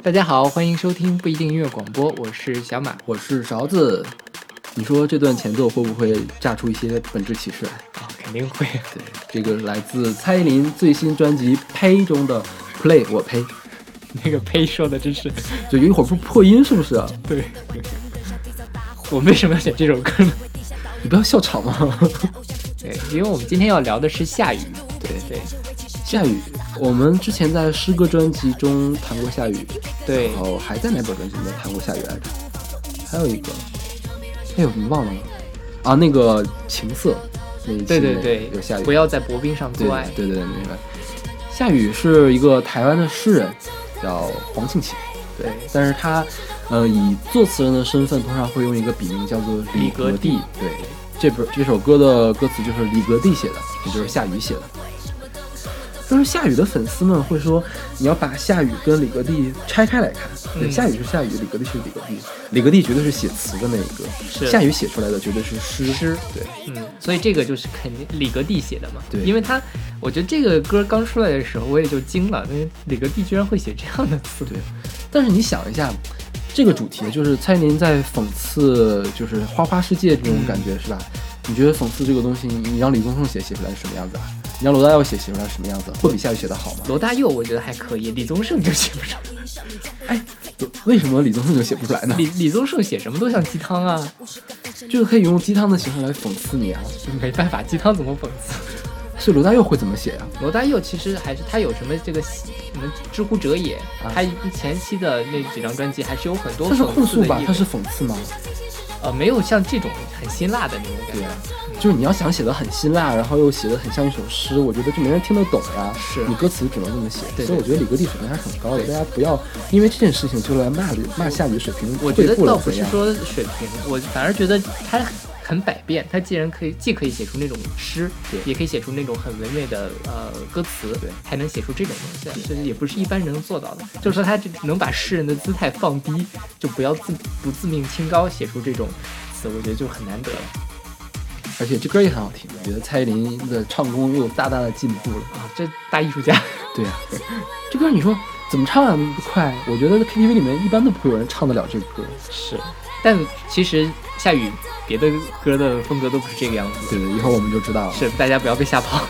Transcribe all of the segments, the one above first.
大家好，欢迎收听不一定音乐广播，我是小马。我是勺子。你说这段前奏会不会炸出一些本质启示来？啊、肯定会。对，这个来自蔡依林最新专辑《呸》中的 “play”，我呸，那个呸说的真是，就有一会儿不破音，是不是啊？对。我为什么要选这首歌呢？你不要笑场嘛。对，因为我们今天要聊的是下雨。对对，下雨。我们之前在诗歌专辑中谈过夏雨，对，然后还在哪本专辑里面谈过夏雨来着？还有一个，哎呦，你忘了吗？啊，那个情色那一期对对对，有夏雨，不要在薄冰上做爱。对对对，明白。夏雨是一个台湾的诗人，叫黄庆启。对，但是他，呃，以作词人的身份，通常会用一个笔名叫做李格弟。对，这本这首歌的歌词就是李格弟写的，也就是夏雨写的。就是夏雨的粉丝们会说，你要把夏雨跟李格弟拆开来看。对，夏雨是夏雨，李格弟是李格弟。李格弟绝对是写词的那一个，是夏雨写出来的绝对是诗。诗，对，嗯，所以这个就是肯定李格弟写的嘛。对，因为他，我觉得这个歌刚出来的时候，我也就惊了，因为李格弟居然会写这样的词。对，但是你想一下，这个主题就是蔡依林在讽刺，就是花花世界这种感觉，是吧？你觉得讽刺这个东西，你让李宗盛写写出来是什么样子啊？你让罗大佑写写出来什么样子？会比夏雨写的好吗？罗大佑我觉得还可以，李宗盛就写不出来。哎，为什么李宗盛就写不出来呢？李李宗盛写什么都像鸡汤啊，就是可以用鸡汤的形式来讽刺你啊。没办法，鸡汤怎么讽刺？所以罗大佑会怎么写呀？罗大佑其实还是他有什么这个什么知乎者也，他前期的那几张专辑还是有很多他是控诉吧？他是讽刺吗？呃，没有像这种很辛辣的那种感觉。就是你要想写的很辛辣，然后又写的很像一首诗，我觉得就没人听得懂呀。是你歌词只能这么写。所以我觉得李格弟水平还是很高的，大家不要因为这件事情就来骂骂夏雨水平。我觉得倒不是说水平，我反而觉得他很百变。他既然可以，既可以写出那种诗，也可以写出那种很唯美的呃歌词，对，还能写出这种东西，这也不是一般人能做到的。就是说他能把诗人的姿态放低，就不要自不自命清高，写出这种词，我觉得就很难得了。而且这歌也很好听，我觉得蔡依林的唱功又大大的进步了啊！这大艺术家，对呀，这歌你说怎么唱啊？那么快？我觉得 KTV 里面一般都不会有人唱得了这歌。是，但其实夏雨别的歌的风格都不是这个样子。对对，以后我们就知道了。是，大家不要被吓跑。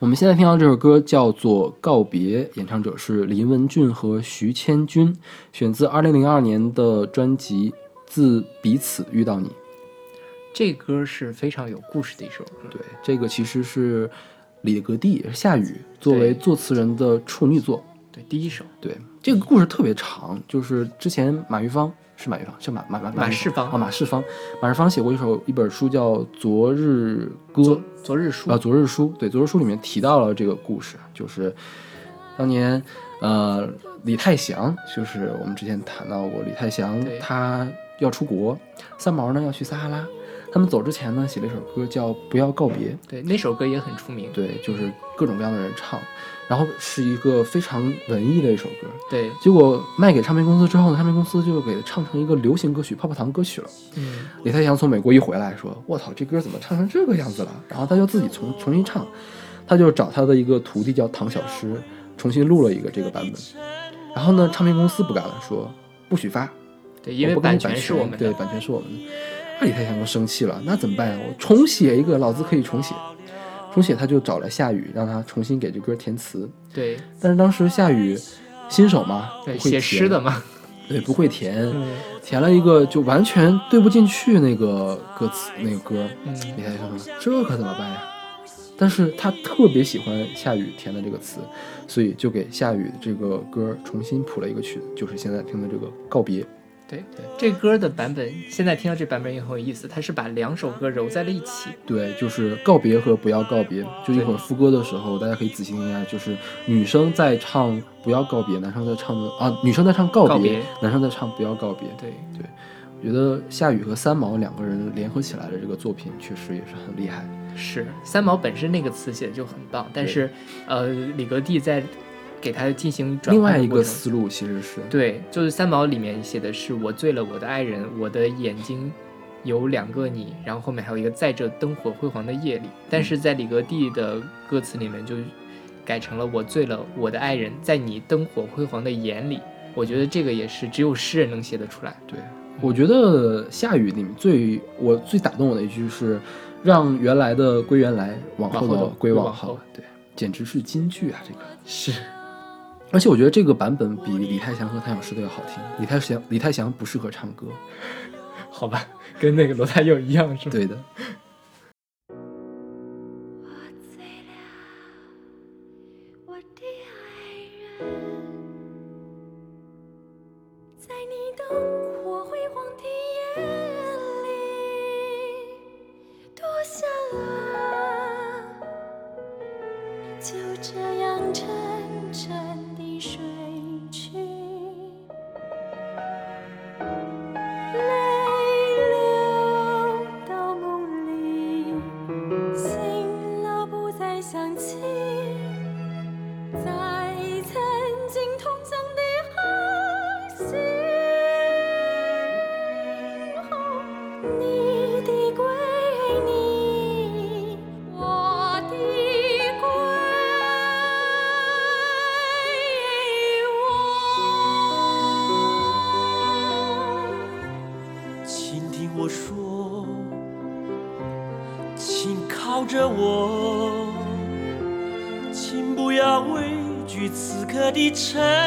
我们现在听到这首歌叫做《告别》，演唱者是林文俊和徐千钧，选自二零零二年的专辑《自彼此遇到你》。这歌是非常有故事的一首歌。对，这个其实是李格弟夏雨作为作词人的处女作。对，第一首。对，这个故事特别长，就是之前马玉芳是马玉芳，是马马马马世芳啊，马世芳，马世芳写过一首一本书叫《昨日歌》，昨日书啊，昨日书。对，昨日书里面提到了这个故事，就是当年呃李泰祥，就是我们之前谈到过，李泰祥他要出国，三毛呢要去撒哈拉。他们走之前呢，写了一首歌叫《不要告别》。对，那首歌也很出名。对，就是各种各样的人唱，然后是一个非常文艺的一首歌。对，结果卖给唱片公司之后呢，唱片公司就给它唱成一个流行歌曲、泡泡糖歌曲了。嗯，李泰祥从美国一回来，说：“我操，这歌怎么唱成这个样子了？”然后他就自己重重新唱，他就找他的一个徒弟叫唐小诗，重新录了一个这个版本。然后呢，唱片公司不干了，说不许发。对，因为版权是我们的。对，版权是我们的。那李泰祥就生气了，那怎么办呀？我重写一个，老子可以重写。重写他就找了夏雨，让他重新给这歌填词。对，但是当时夏雨新手嘛，对，写诗的嘛，对，不会填，填了一个就完全对不进去那个歌词那个歌。嗯，李泰祥说这可怎么办呀？但是他特别喜欢夏雨填的这个词，所以就给夏雨这个歌重新谱了一个曲子，就是现在听的这个告别。对对，这歌的版本现在听到这版本也很有意思，它是把两首歌揉在了一起。对，就是告别和不要告别。就一会儿副歌的时候，大家可以仔细听一下，就是女生在唱不要告别，男生在唱的啊，女生在唱告别，男生在唱不要告别。对对，我觉得夏雨和三毛两个人联合起来的这个作品确实也是很厉害。是三毛本身那个词写的就很棒，但是呃，李格弟在。给他进行转另外一个思路，其实是对，就是三毛里面写的是我醉了，我的爱人，我的眼睛有两个你，然后后面还有一个在这灯火辉煌的夜里，但是在李格弟的歌词里面就改成了我醉了，我的爱人，在你灯火辉煌的眼里。我觉得这个也是只有诗人能写得出来。对，我觉得夏雨里面最我最打动我的一句是让原来的归原来，往后的归往后。对，简直是金句啊！这个是。而且我觉得这个版本比李泰祥和谭咏诗的要好听。李泰祥李泰祥不适合唱歌，好吧，跟那个罗大佑一样是吧？对的。shine.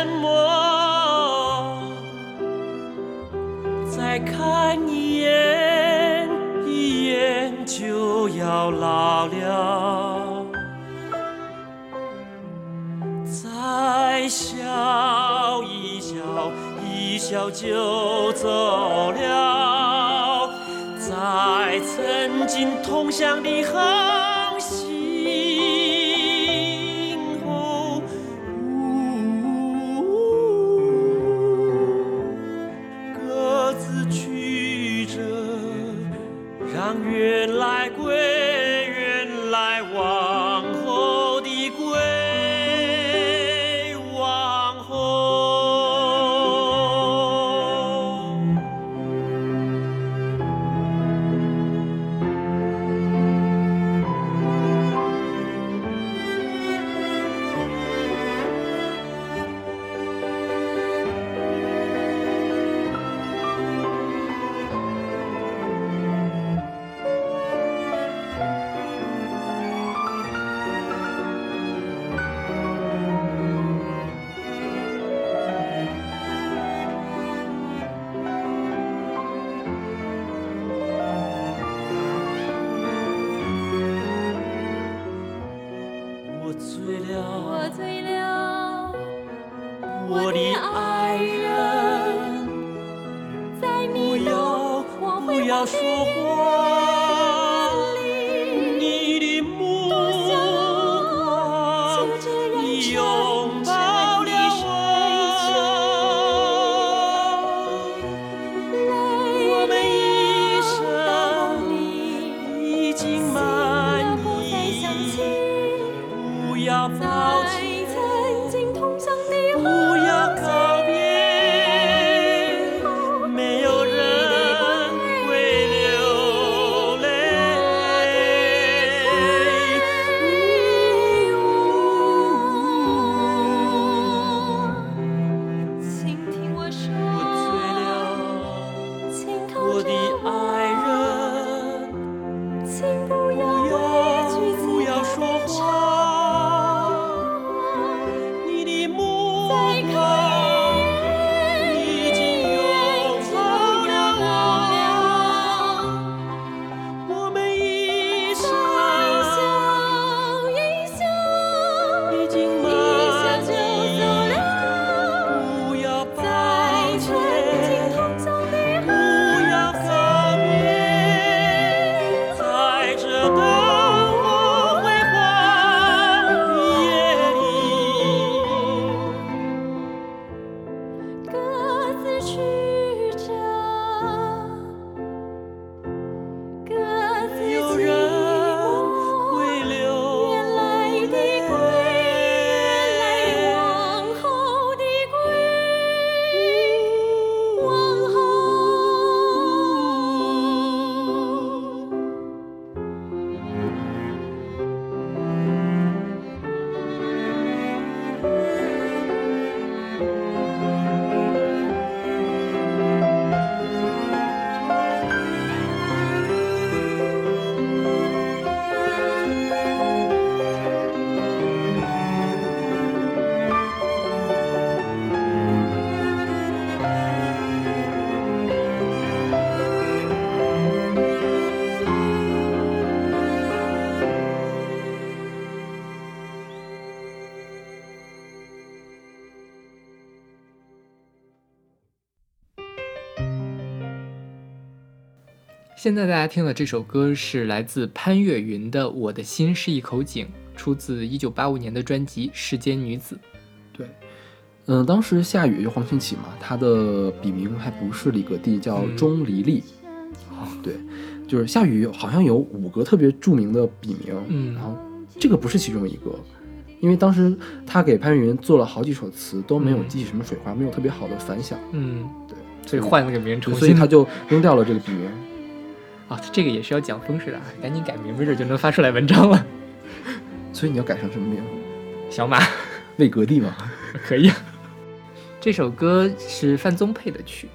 现在大家听的这首歌是来自潘越云的《我的心是一口井》，出自一九八五年的专辑《世间女子》。对，嗯，当时夏雨就黄庆起嘛，他的笔名还不是李格弟，叫钟离丽。哦，对，就是夏雨好像有五个特别著名的笔名，嗯，然后这个不是其中一个，因为当时他给潘越云做了好几首词，都没有激起什么水花，没有特别好的反响。嗯，对，所以换了个名，所以他就扔掉了这个笔名。啊，这个也是要讲风水的，赶紧改名，没准就能发出来文章了。所以你要改成什么名？小马，魏格弟吗？可以。这首歌是范宗沛的曲，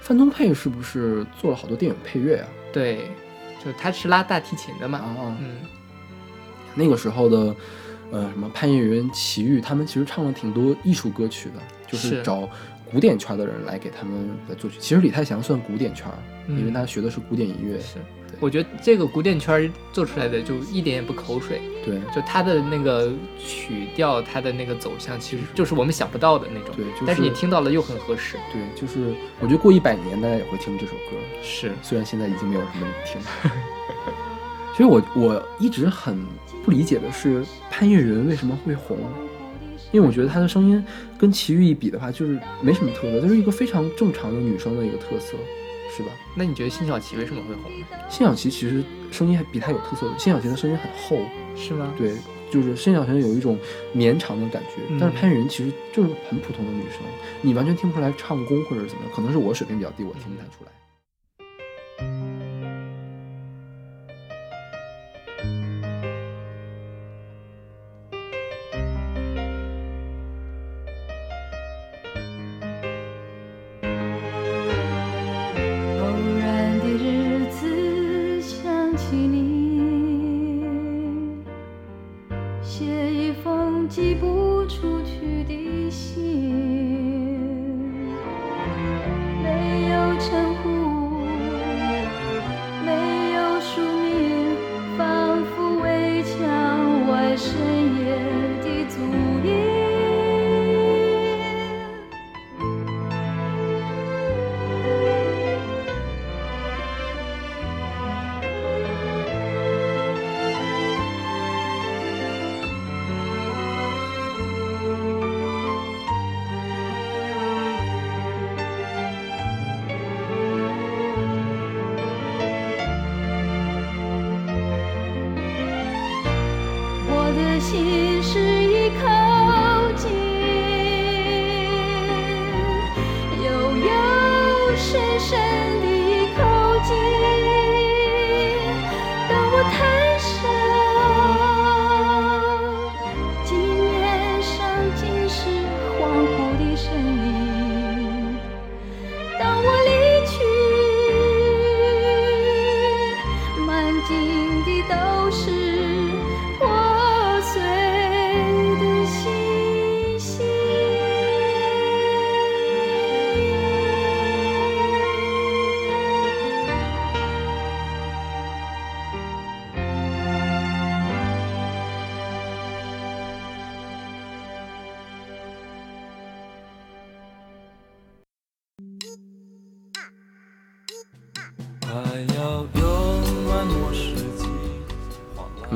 范宗沛是不是做了好多电影配乐啊？对，就他是拉大提琴的嘛。啊，嗯。那个时候的，呃，什么潘越云、齐豫，他们其实唱了挺多艺术歌曲的，就是找。古典圈的人来给他们来作曲，其实李泰祥算古典圈，因为他学的是古典音乐。是，我觉得这个古典圈做出来的就一点也不口水。对，就他的那个曲调，他的那个走向，其实就是我们想不到的那种。对，但是你听到了又很合适。对，就是我觉得过一百年大家也会听这首歌。是，虽然现在已经没有什么人听。其实我我一直很不理解的是潘越云为什么会红。因为我觉得她的声音跟齐豫一比的话，就是没什么特色，就是一个非常正常的女生的一个特色，是吧？那你觉得辛晓琪为什么会红？辛晓琪其实声音还比她有特色，辛晓琪的声音很厚，是吗？对，就是辛晓琪有一种绵长的感觉，但是潘越云其实就是很普通的女生，你完全听不出来唱功或者是怎么样，可能是我水平比较低，我听不太出来。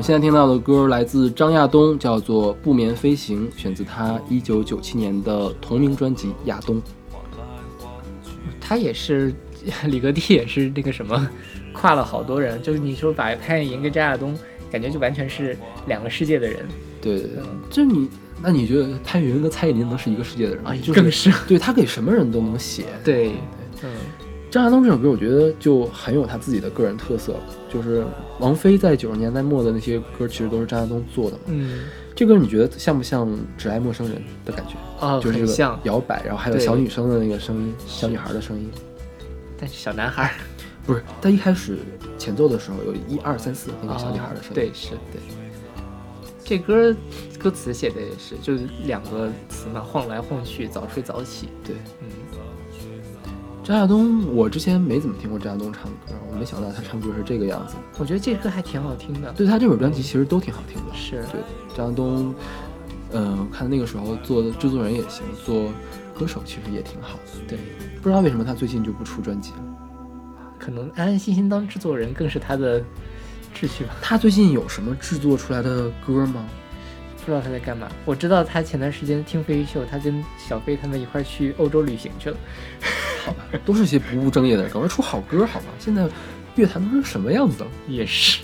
现在听到的歌来自张亚东，叫做《不眠飞行》，选自他一九九七年的同名专辑《亚东》。他也是李格弟，也是那个什么，跨了好多人。就是你说把潘粤云跟张亚东，感觉就完全是两个世界的人。对对对，就你，那你觉得潘粤云跟蔡依林能是一个世界的人吗啊？更是，对他给什么人都能写。对，嗯。张亚东这首歌，我觉得就很有他自己的个人特色。就是王菲在九十年代末的那些歌，其实都是张亚东做的嘛。嗯，这歌你觉得像不像《只爱陌生人》的感觉？啊，就是像摇摆，然后还有小女生的那个声音，小女孩的声音。但是小男孩 不是，他一开始前奏的时候有一二三四那个小女孩的声音。对，是对。这歌歌词写的也是，就是两个词嘛，晃来晃去，早睡早起。对，嗯。张亚东，我之前没怎么听过张亚东唱歌，我没想到他唱歌是这个样子。我觉得这歌还挺好听的，对他这本专辑其实都挺好听的。是对张亚东，嗯，看那个时候做的制作人也行，做歌手其实也挺好的。对，不知道为什么他最近就不出专辑了，可能安安心心当制作人更是他的志趣吧。他最近有什么制作出来的歌吗？不知道他在干嘛。我知道他前段时间听飞鱼秀，他跟小飞他们一块去欧洲旅行去了。好吧，都是些不务正业的人，赶快出好歌好吧？现在乐坛都成什么样子了？也是。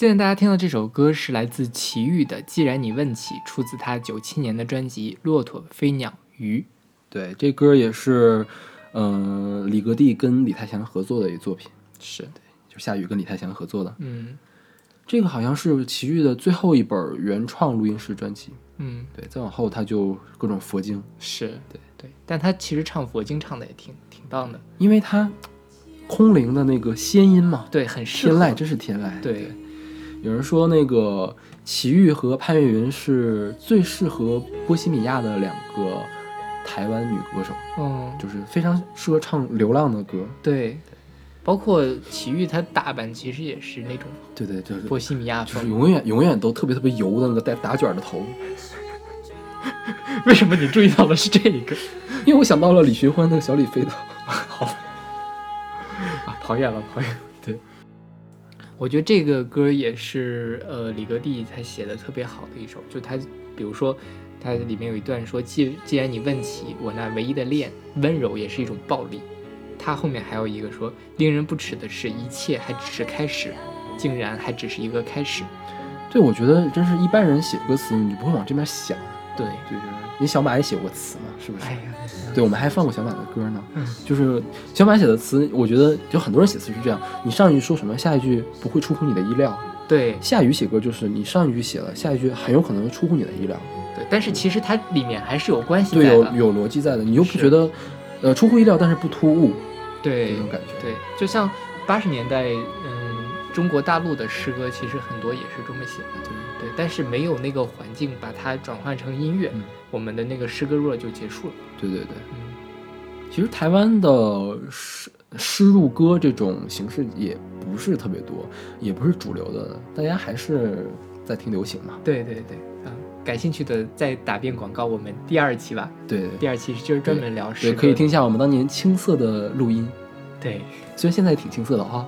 现在大家听到这首歌是来自齐豫的《既然你问起》，出自他九七年的专辑《骆驼、飞鸟、鱼》。对，这歌也是，嗯，李格弟跟李泰祥合作的一作品。是对，就夏雨跟李泰祥合作的。嗯，这个好像是齐豫的最后一本原创录音室专辑。嗯，对，再往后他就各种佛经。是对对，但他其实唱佛经唱的也挺挺棒的，因为他空灵的那个仙音嘛。对，很天籁，真是天籁。对。有人说，那个齐豫和潘越云是最适合波西米亚的两个台湾女歌手，嗯，就是非常适合唱流浪的歌。对，包括齐豫，她打扮其实也是那种，对对，就是波西米亚风，永远永远都特别特别油的那个带打卷的头。为什么你注意到的是这一个？因为我想到了李寻欢那个小李飞刀。好，啊，跑远了，跑远。我觉得这个歌也是，呃，李格弟他写的特别好的一首。就他，比如说，他里面有一段说：“既既然你问起我那唯一的恋，温柔也是一种暴力。”他后面还有一个说：“令人不齿的是，一切还只是开始，竟然还只是一个开始。”对，我觉得真是一般人写歌词，你不会往这边想。对，就是。你小马也写过词嘛？是不是？哎呀，对，我们还放过小马的歌呢。嗯就是小马写的词，我觉得就很多人写词是这样：你上一句说什么，下一句不会出乎你的意料。对，夏雨写歌就是你上一句写了，下一句很有可能出乎你的意料。对，但是其实它里面还是有关系的对，有有逻辑在的，你又不觉得呃出乎意料，但是不突兀。对，那种感觉。对，就像八十年代，嗯，中国大陆的诗歌其实很多也是这么写的。对对，但是没有那个环境把它转换成音乐。我们的那个诗歌若就结束了。对对对，嗯，其实台湾的诗诗入歌这种形式也不是特别多，也不是主流的，大家还是在听流行嘛。对对对，啊，感兴趣的再打遍广告，我们第二期吧。对，第二期就是专门聊诗，可以听一下我们当年青涩的录音。对，虽然现在挺青涩的哈。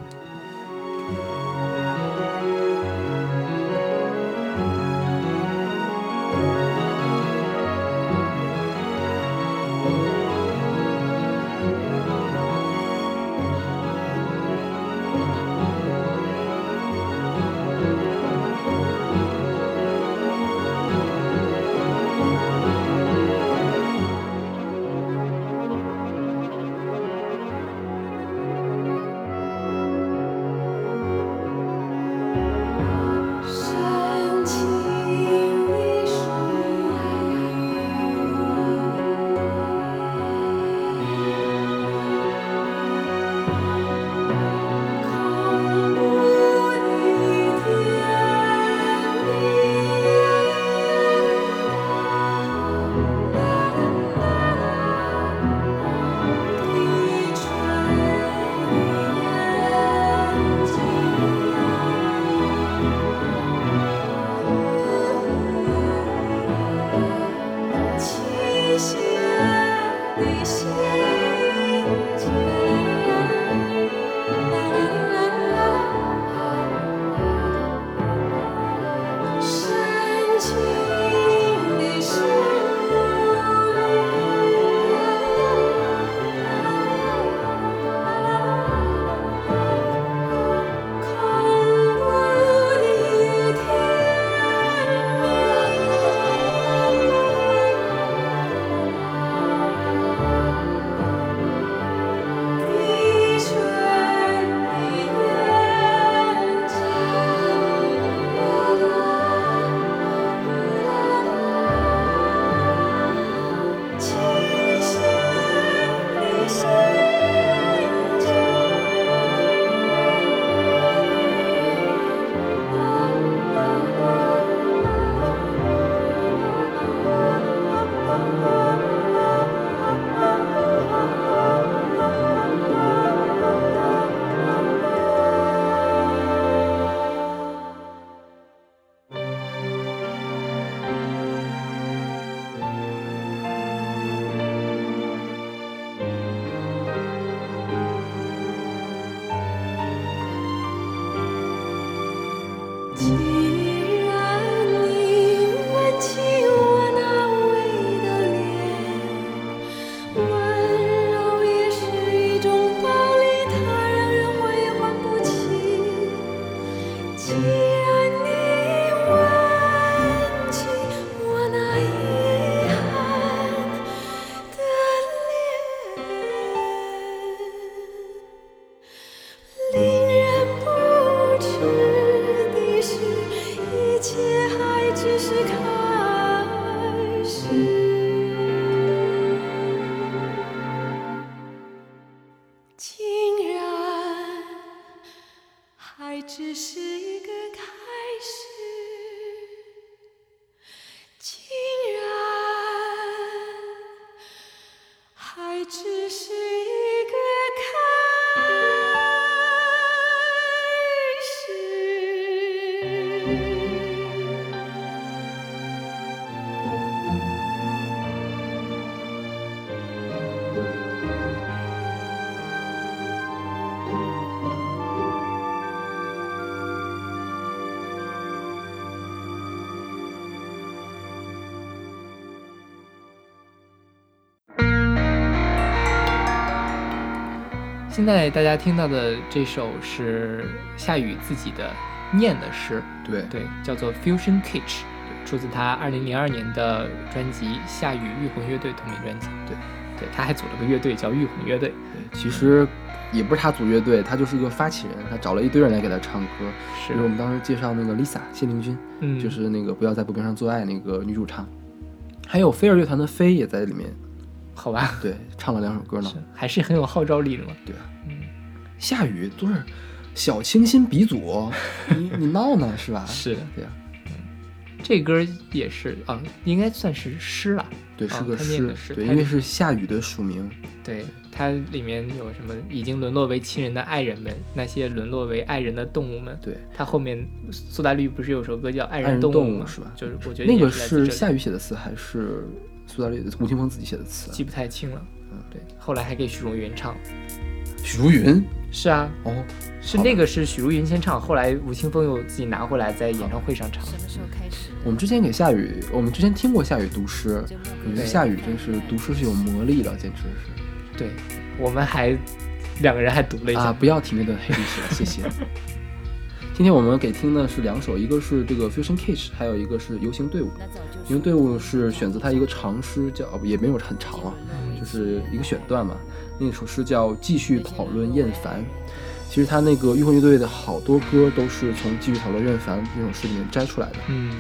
爱只是一个开始。现在大家听到的这首是夏雨自己的念的诗，对对，叫做 Fusion Kitsch，出自他二零零二年的专辑《夏雨御魂乐队》同名专辑。对，对，他还组了个乐队叫御魂乐队。对，其实也不是他组乐队，他就是一个发起人，他找了一堆人来给他唱歌。是，我们当时介绍那个 Lisa 谢灵君，嗯，就是那个不要在不跟上做爱那个女主唱，还有飞儿乐团的飞也在里面。好吧，对，唱了两首歌呢，还是很有号召力的嘛。对啊，嗯，夏雨都是小清新鼻祖，你 你闹呢是吧？是的，对呀，嗯，这歌也是啊，应该算是诗了，对，是个诗，对，因为是夏雨的署名。对，它里面有什么已经沦落为亲人的爱人们，那些沦落为爱人的动物们。对，它后面苏打绿不是有首歌叫《爱人动物》是吧？就是我觉得那个是夏雨写的词还是？苏打绿、吴青峰自己写的词，记不太清了。嗯，对，后来还给许茹芸唱。许茹芸是啊，哦，是那个是许茹芸先唱，后来吴青峰又自己拿回来在演唱会上唱。什么时候开始？我们之前给夏雨，我们之前听过夏雨读诗，我觉得夏雨真是读诗是有魔力的，简直是。对，我们还两个人还读了一下。啊，不要提那段黑历史了，谢谢。今天我们给听的是两首，一个是这个 Fusion Kitsch，还有一个是游行队伍。游行队伍是选择他一个长诗，叫也没有很长啊，就是一个选段嘛。那首诗叫继续讨论厌烦。其实他那个御魂乐队的好多歌都是从继续讨论厌烦那首诗里面摘出来的。嗯。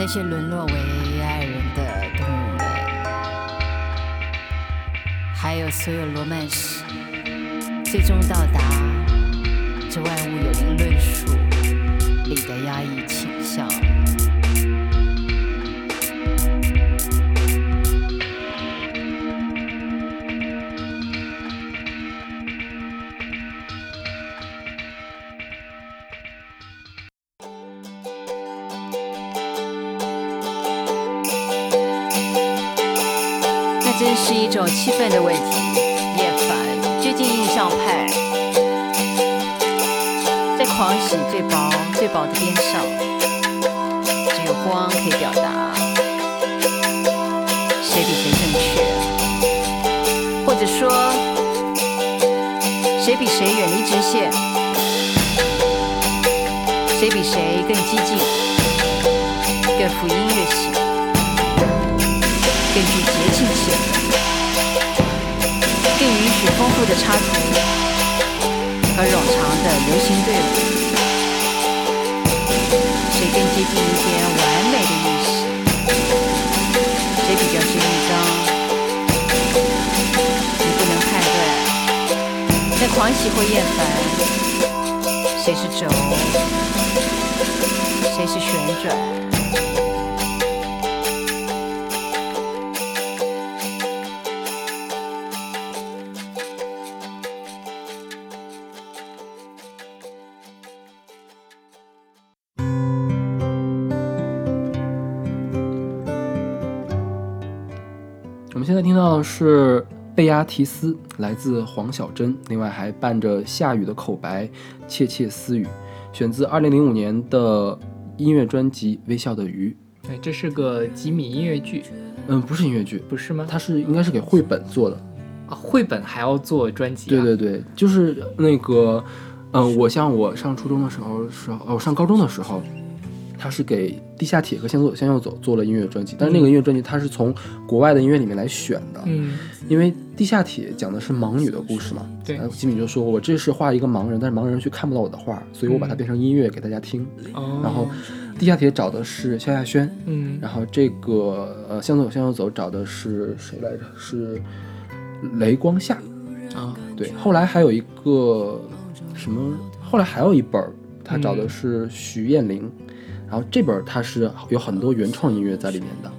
那些沦落为爱人的动物们，还有所有罗曼史，最终到达这万物有灵论述里的压抑倾向。气氛的问题，厌烦，接近印象派，在狂喜最薄最薄的边上，只有光可以表达。谁比谁正确，或者说谁比谁远离直线，谁比谁更激进，更富音乐丰富的插图和冗长的流行队伍，谁更接近一点完美的意识？谁比较是一张？你不能判断。在狂喜或厌烦，谁是轴？谁是旋转？现在听到的是贝亚提斯，来自黄小珍，另外还伴着夏雨的口白，窃窃私语，选自二零零五年的音乐专辑《微笑的鱼》。对，这是个吉米音乐剧。嗯，不是音乐剧，不是吗？它是应该是给绘本做的。啊，绘本还要做专辑？对对对，就是那个，嗯，我像我上初中的时候，时候哦，上高中的时候。他是给地下铁和向左向右走做了音乐专辑，但是那个音乐专辑他是从国外的音乐里面来选的，嗯，因为地下铁讲的是盲女的故事嘛，对，吉米就说我这是画一个盲人，但是盲人却看不到我的画，所以我把它变成音乐给大家听，哦，然后地下铁找的是萧亚轩，嗯，然后这个呃向左向右走找的是谁来着？是雷光夏，啊，对，后来还有一个什么？后来还有一本，他找的是徐艳玲。然后这本它是有很多原创音乐在里面的，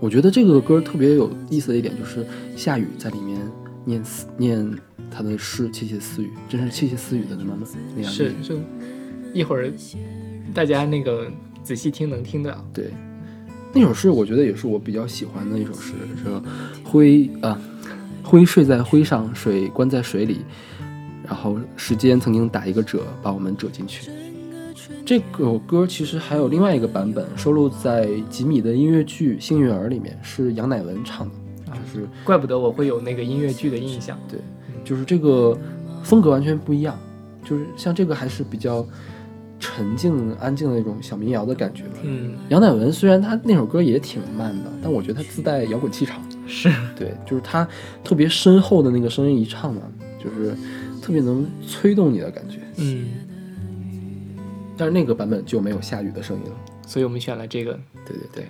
我觉得这个歌特别有意思的一点就是夏雨在里面念念他的诗窃窃私语，真是窃窃私语的那么那样。是，就一会儿大家那个仔细听能听到。对，那首诗我觉得也是我比较喜欢的一首诗，是灰啊，灰睡在灰上，水关在水里，然后时间曾经打一个褶，把我们折进去。这首歌其实还有另外一个版本，收录在吉米的音乐剧《幸运儿》里面，是杨乃文唱的。就是怪不得我会有那个音乐剧的印象。对，就是这个风格完全不一样。就是像这个还是比较沉静、安静的那种小民谣的感觉。嗯，杨乃文虽然他那首歌也挺慢的，但我觉得他自带摇滚气场。是对，就是他特别深厚的那个声音一唱嘛，就是特别能催动你的感觉。嗯。但是那个版本就没有下雨的声音了，所以我们选了这个。对对对。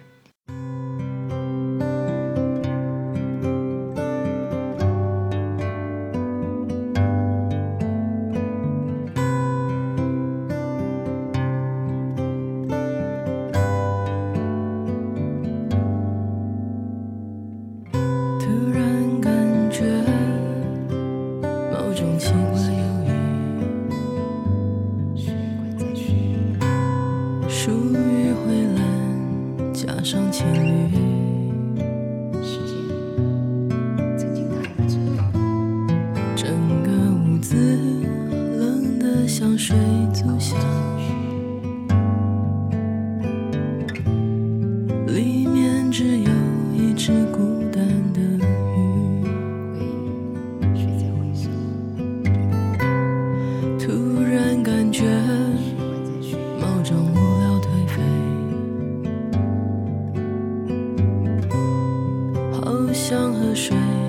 像河水。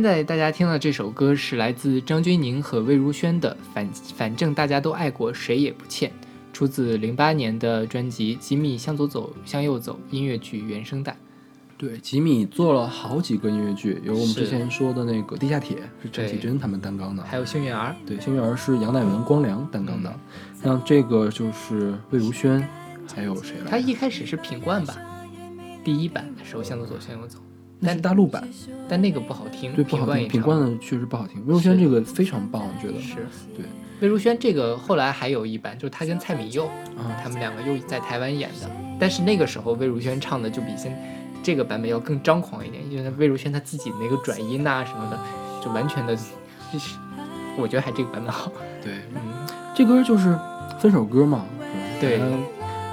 现在大家听到这首歌是来自张钧甯和魏如萱的《反反正大家都爱过，谁也不欠》，出自零八年的专辑《吉米向左走，向右走》音乐剧原声带。对，吉米做了好几个音乐剧，有我们之前说的那个《地下铁》是陈绮贞他们担纲的，还有《幸运儿》。对，《幸运儿》是杨乃文、光良担纲的，像这个就是魏如萱，还有谁？他一开始是品冠吧，第一版的时候向左走，向右走。那是大陆版，但那个不好听，对，不好听。品冠的确实不好听。魏如萱这个非常棒，我觉得是。对，魏如萱这个后来还有一版，就是她跟蔡敏佑，他们两个又在台湾演的。但是那个时候魏如萱唱的就比现这个版本要更张狂一点，因为魏如萱她自己那个转音呐什么的，就完全的，就是我觉得还这个版本好。对，嗯，这歌就是分手歌嘛，对，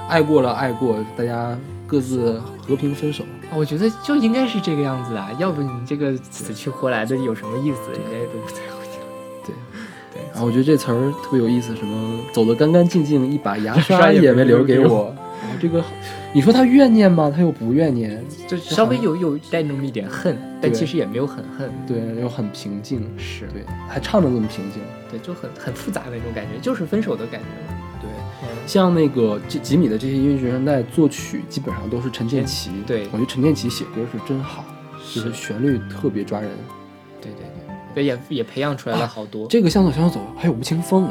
爱过了爱过，大家各自和平分手。我觉得就应该是这个样子啊，要不你这个死去活来的有什么意思？人家都不在乎你。对对。然后我觉得这词儿特别有意思，什么走得干干净净，一把牙刷也没留给我。然后这个，你说他怨念吗？他又不怨念，就稍微有有带那么一点恨，但其实也没有很恨。对，又很平静。是对，还唱的那么平静。对，就很很复杂的那种感觉，就是分手的感觉。像那个吉吉米的这些音乐学生在作曲基本上都是陈建奇，对我觉得陈建奇写歌是真好，就是旋律特别抓人。对对对，也也培养出来了好多。这个向左向右走还有吴青峰。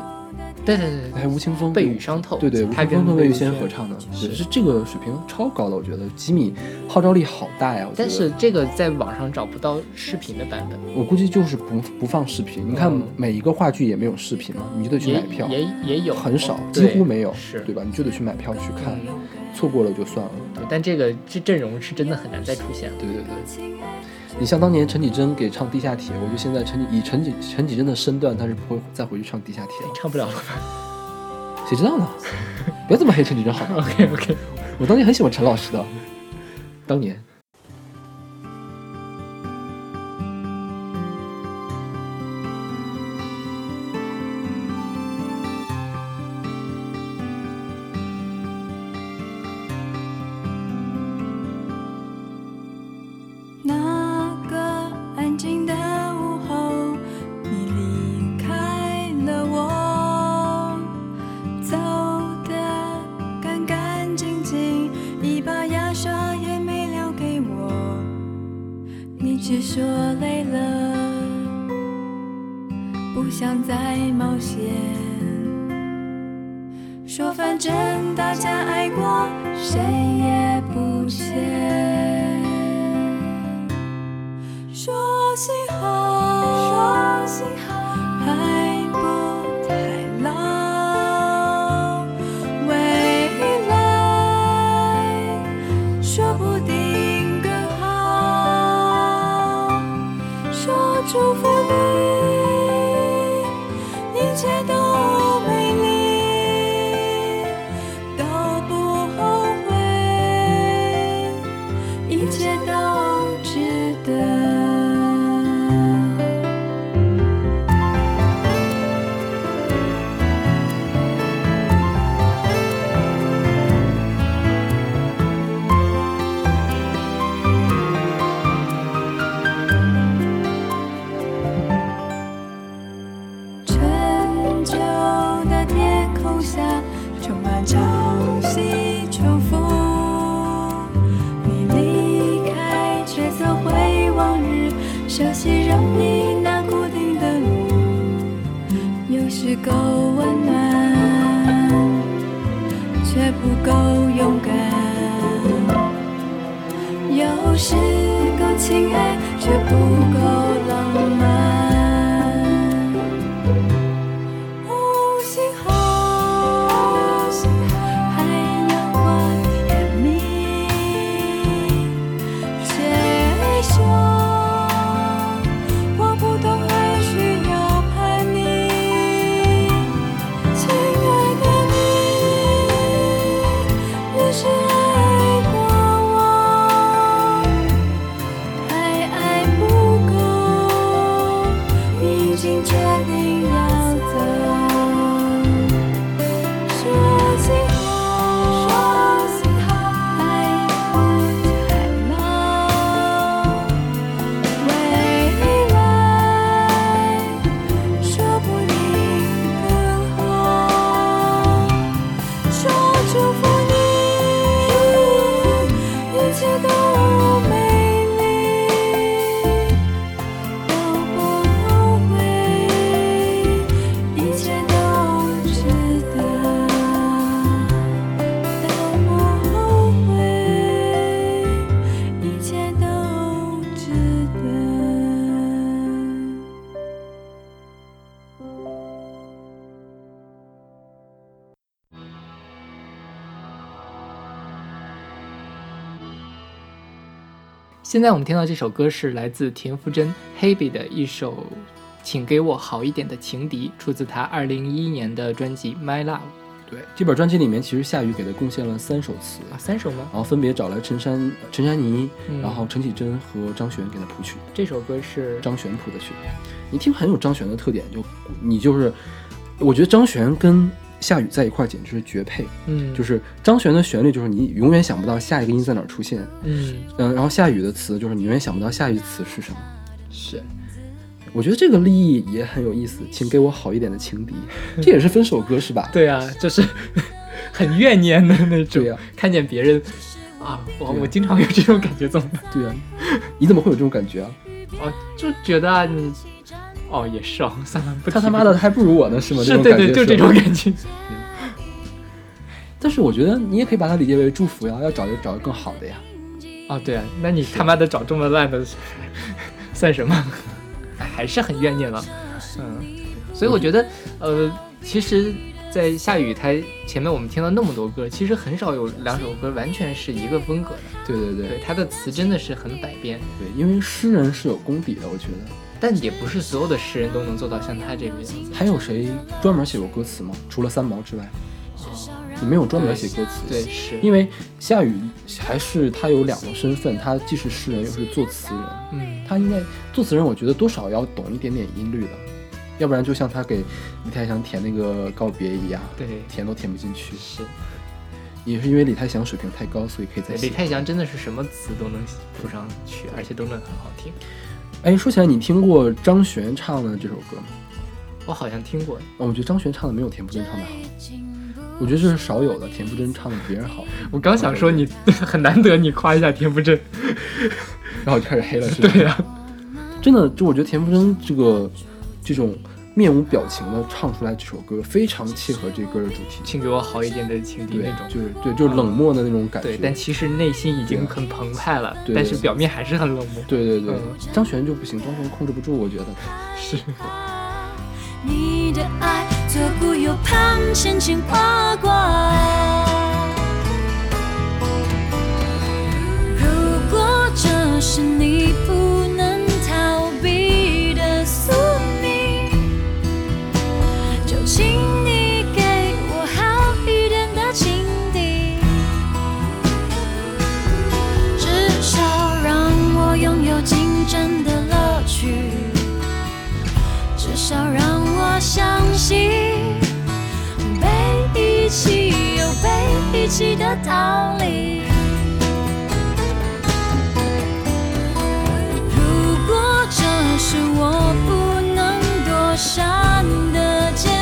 对对对，还有吴青峰，被雨伤透。对对，吴青峰和魏如萱合唱的，是是这个水平超高的，我觉得吉米号召力好大呀。但是这个在网上找不到视频的版本，我估计就是不不放视频。你看每一个话剧也没有视频嘛，你就得去买票，也也有很少，几乎没有，是对吧？你就得去买票去看，错过了就算了。对，但这个这阵容是真的很难再出现了。对对对。你像当年陈绮贞给唱《地下铁》，我觉得现在陈以陈绮陈绮贞的身段，她是不会再回去唱《地下铁》了，唱不了了吧？谁知道呢？不要这么黑陈绮贞好。OK OK，我当年很喜欢陈老师的，当年。谁却不够勇敢。有时够亲爱，却不够浪漫。现在我们听到这首歌是来自田馥甄 Hebe 的一首《请给我好一点的情敌》，出自她二零一一年的专辑《My Love》对，这本专辑里面其实夏雨给他贡献了三首词，啊，三首吗？然后分别找来陈珊、陈珊妮，嗯然后陈绮贞和张悬给他谱曲，这首歌是张悬谱的曲。你听很有张悬的特点，就你就是，我觉得张悬跟夏雨在一块儿简直是绝配。嗯，就是张悬的旋律，就是你永远想不到下一个音在哪儿出现，嗯嗯，然后夏雨的词就是你永远想不到下一句词是什么。是我觉得这个立意也很有意思，请给我好一点的情敌，这也是分手歌是吧？对啊，就是 很怨念的那种。看见别人啊，我啊我经常有这种感觉，怎么办？对啊，你怎么会有这种感觉啊？哦，就觉得啊，你哦也是哦，算了，不他他妈的还不如我呢，是吗？这是对对，就这种感觉。但是我觉得你也可以把它理解为祝福呀，要找就找更好的呀。哦，对啊，那你他妈的找这么烂的，算什么？哎 还是很怨念了。嗯，所以我觉得，呃，其实，在下雨他前面我们听到那么多歌，其实很少有两首歌完全是一个风格的。对对对对，他的词真的是很百变，对，因为诗人是有功底的，我觉得。但也不是所有的诗人都能做到像他这个样子。还有谁专门写过歌词吗？除了三毛之外，你没有专门写歌词。对，是，因为夏雨还是他有两个身份，他既是诗人又是作词人。嗯，他应该作词人，我觉得多少要懂一点点音律的，要不然就像他给李泰祥填那个告别一样，对，填都填不进去。是。也是因为李泰祥水平太高，所以可以再，写。李泰祥真的是什么词都能谱上去，而且都能很好听。哎，说起来，你听过张悬唱的这首歌吗？我好像听过，哦，我觉得张悬唱的没有田馥甄唱的好，我觉得这是少有的，田馥甄唱的比别人好。我刚想说你 很难得，你夸一下田馥甄。然后就开始黑了，是吧？对呀、真的，就我觉得田馥甄这个这种面无表情的唱出来这首歌，非常契合这歌的主题。请给我好一点的情敌那种，就是对，就是冷漠的那种感觉。对，但其实内心已经很澎湃了，但是表面还是很冷漠。对对对，张悬就不行，张悬控制不住，我觉得是。你的爱左顾右盼，牵牵挂挂。如果这是你不心被遗弃又被遗弃的逃离。如果这是我不能躲闪的结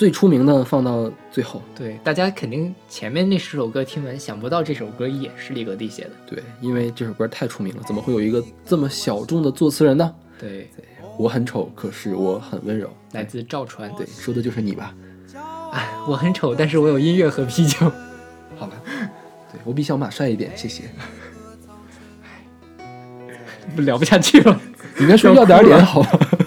最出名的放到最后。对，大家肯定前面那十首歌听完，想不到这首歌也是李格弟写的。对，因为这首歌太出名了，怎么会有一个这么小众的作词人呢？对，我很丑，可是我很温柔。来自赵传，对，说的就是你吧？哎，我很丑，但是我有音乐和啤酒。好吧，对我比小马帅一点，谢谢。不 聊不下去了，你该说要点脸好吗？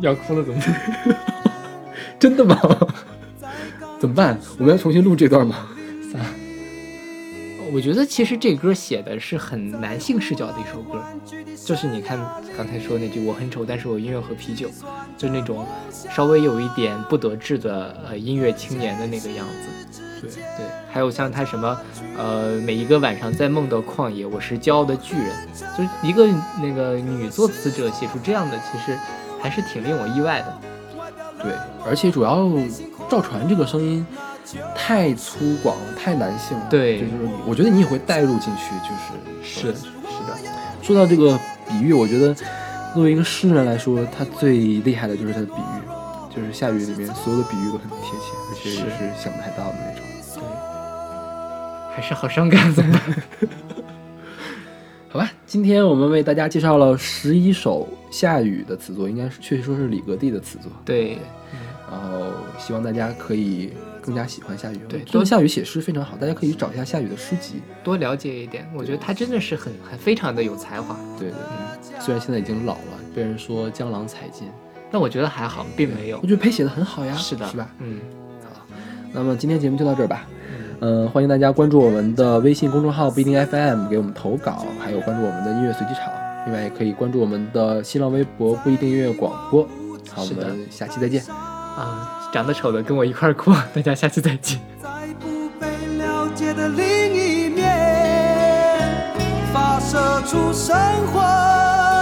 要哭了怎么办？真的吗？怎么办？我们要重新录这段吗？我觉得其实这歌写的是很男性视角的一首歌，就是你看刚才说那句“我很丑，但是我音乐和啤酒”，就那种稍微有一点不得志的呃音乐青年的那个样子。对对，还有像他什么呃每一个晚上在梦的旷野，我是骄傲的巨人，就是一个那个女作词者写出这样的，其实。还是挺令我意外的，对，而且主要赵传这个声音太粗犷、太男性了，对，就是我觉得你也会带入进去，就是是是的。说到这个比喻，我觉得作为一个诗人来说，他最厉害的就是他的比喻，就是下雨里面所有的比喻都很贴切，而且也是想不太到的那种，对，还是好伤感，怎么办？好吧，今天我们为大家介绍了十一首下雨的词作，应该是确切说是李格弟的词作。对，然后希望大家可以更加喜欢夏雨。对，多夏雨写诗非常好，大家可以找一下夏雨的诗集，多了解一点。我觉得他真的是很很非常的有才华。对对对，虽然现在已经老了，被人说江郎才尽，但我觉得还好，并没有。我觉得裴写的很好呀。是的，是吧？嗯，好，那么今天节目就到这儿吧。嗯，欢迎大家关注我们的微信公众号不一定 FM，给我们投稿，还有关注我们的音乐随机场。另外，也可以关注我们的新浪微博不一定音乐广播。好，我们下期再见。啊，长得丑的跟我一块哭，大家下期再见。在不被了解的另一面，发射出生活。